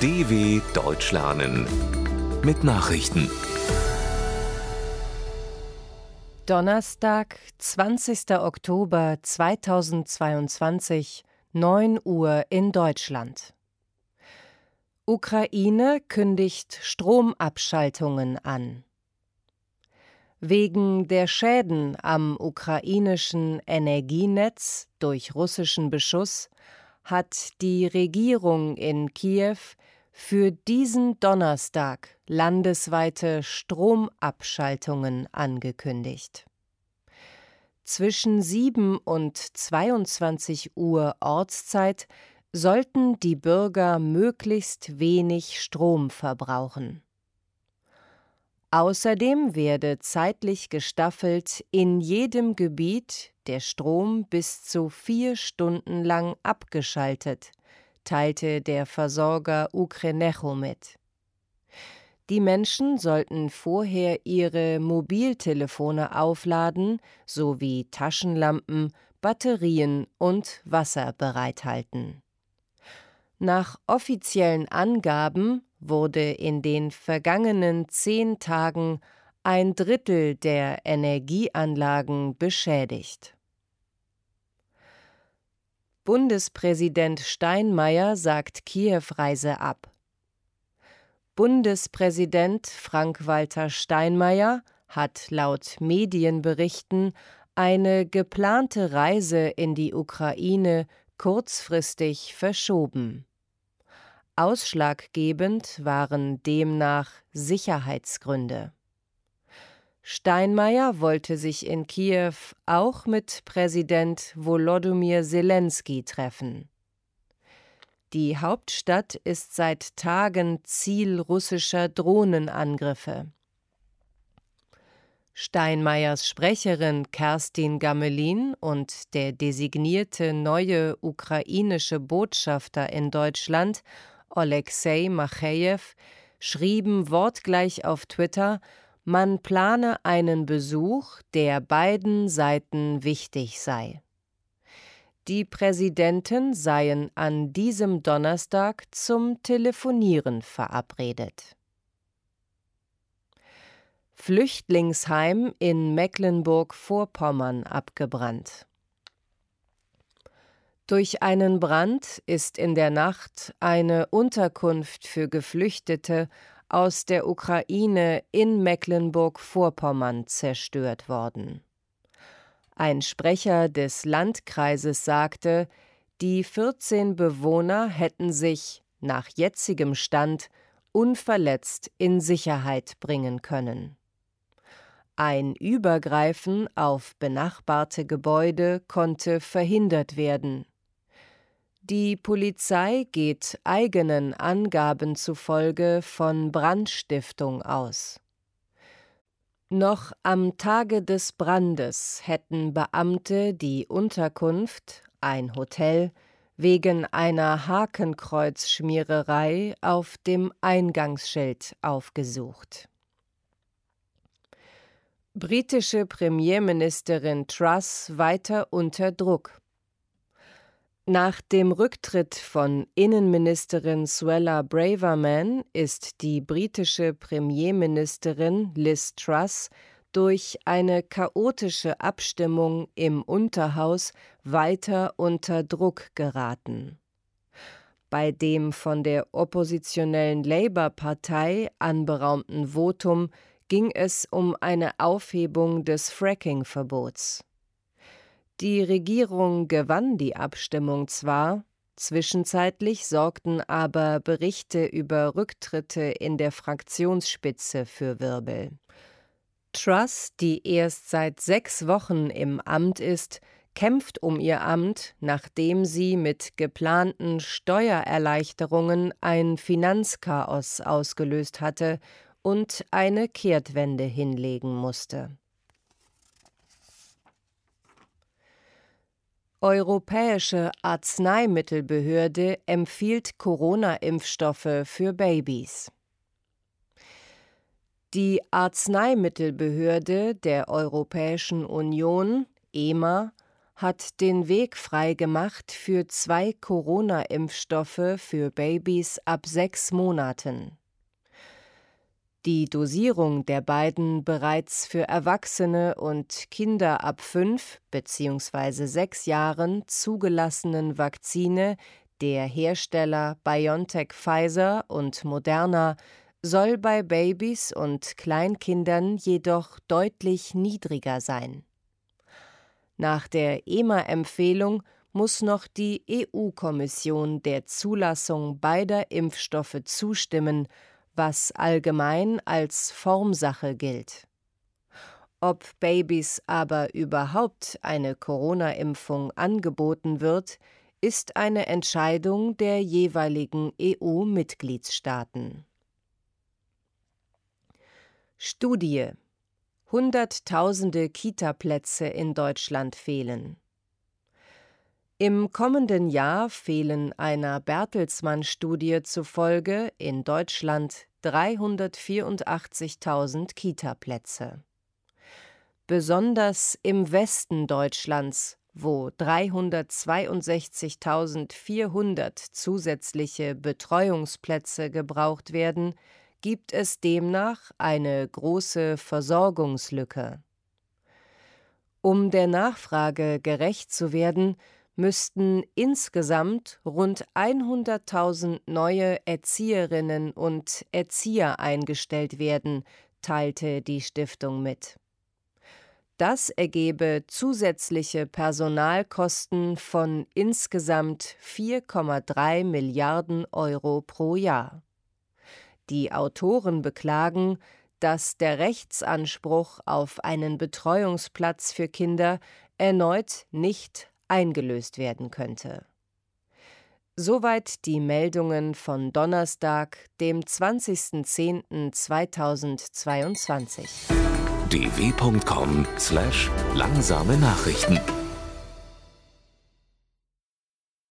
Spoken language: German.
DW Deutsch lernen mit Nachrichten. Donnerstag, 20. Oktober 2022, 9 Uhr in Deutschland. Ukraine kündigt Stromabschaltungen an. Wegen der Schäden am ukrainischen Energienetz durch russischen Beschuss hat die Regierung in Kiew für diesen Donnerstag landesweite Stromabschaltungen angekündigt. Zwischen 7 und 22 Uhr Ortszeit sollten die Bürger möglichst wenig Strom verbrauchen. Außerdem werde zeitlich gestaffelt in jedem Gebiet der Strom bis zu vier Stunden lang abgeschaltet, teilte der Versorger Ukrenecho mit. Die Menschen sollten vorher ihre Mobiltelefone aufladen sowie Taschenlampen, Batterien und Wasser bereithalten. Nach offiziellen Angaben wurde in den vergangenen zehn Tagen ein Drittel der Energieanlagen beschädigt. Bundespräsident Steinmeier sagt Kiew-Reise ab. Bundespräsident Frank-Walter Steinmeier hat laut Medienberichten eine geplante Reise in die Ukraine kurzfristig verschoben. Ausschlaggebend waren demnach Sicherheitsgründe. Steinmeier wollte sich in Kiew auch mit Präsident Volodymyr Zelensky treffen. Die Hauptstadt ist seit Tagen Ziel russischer Drohnenangriffe. Steinmeiers Sprecherin Kerstin Gamelin und der designierte neue ukrainische Botschafter in Deutschland Oleksej Machejew schrieben wortgleich auf Twitter, man plane einen Besuch, der beiden Seiten wichtig sei. Die Präsidenten seien an diesem Donnerstag zum Telefonieren verabredet. Flüchtlingsheim in Mecklenburg-Vorpommern abgebrannt. Durch einen Brand ist in der Nacht eine Unterkunft für Geflüchtete aus der Ukraine in Mecklenburg-Vorpommern zerstört worden. Ein Sprecher des Landkreises sagte, die 14 Bewohner hätten sich nach jetzigem Stand unverletzt in Sicherheit bringen können. Ein Übergreifen auf benachbarte Gebäude konnte verhindert werden. Die Polizei geht eigenen Angaben zufolge von Brandstiftung aus. Noch am Tage des Brandes hätten Beamte die Unterkunft, ein Hotel, wegen einer Hakenkreuzschmiererei auf dem Eingangsschild aufgesucht. Britische Premierministerin Truss weiter unter Druck. Nach dem Rücktritt von Innenministerin Suella Braverman ist die britische Premierministerin Liz Truss durch eine chaotische Abstimmung im Unterhaus weiter unter Druck geraten. Bei dem von der oppositionellen Labour-Partei anberaumten Votum ging es um eine Aufhebung des Fracking-Verbots. Die Regierung gewann die Abstimmung zwar, zwischenzeitlich sorgten aber Berichte über Rücktritte in der Fraktionsspitze für Wirbel. Truss, die erst seit sechs Wochen im Amt ist, kämpft um ihr Amt, nachdem sie mit geplanten Steuererleichterungen ein Finanzchaos ausgelöst hatte und eine Kehrtwende hinlegen musste. Europäische Arzneimittelbehörde empfiehlt Corona-Impfstoffe für Babys. Die Arzneimittelbehörde der Europäischen Union, EMA, hat den Weg frei gemacht für zwei Corona-Impfstoffe für Babys ab sechs Monaten. Die Dosierung der beiden bereits für Erwachsene und Kinder ab fünf bzw. sechs Jahren zugelassenen Vakzine der Hersteller BioNTech Pfizer und Moderna soll bei Babys und Kleinkindern jedoch deutlich niedriger sein. Nach der EMA-Empfehlung muss noch die EU-Kommission der Zulassung beider Impfstoffe zustimmen, was allgemein als Formsache gilt. Ob Babys aber überhaupt eine Corona-Impfung angeboten wird, ist eine Entscheidung der jeweiligen EU-Mitgliedstaaten. Studie Hunderttausende Kitaplätze in Deutschland fehlen. Im kommenden Jahr fehlen einer Bertelsmann-Studie zufolge in Deutschland 384.000 Kitaplätze. Besonders im Westen Deutschlands, wo 362.400 zusätzliche Betreuungsplätze gebraucht werden, gibt es demnach eine große Versorgungslücke. Um der Nachfrage gerecht zu werden, müssten insgesamt rund 100.000 neue Erzieherinnen und Erzieher eingestellt werden, teilte die Stiftung mit. Das ergebe zusätzliche Personalkosten von insgesamt 4,3 Milliarden Euro pro Jahr. Die Autoren beklagen, dass der Rechtsanspruch auf einen Betreuungsplatz für Kinder erneut nicht eingelöst werden könnte. Soweit die Meldungen von Donnerstag, dem 20.10.2022. dw.com/langsame Nachrichten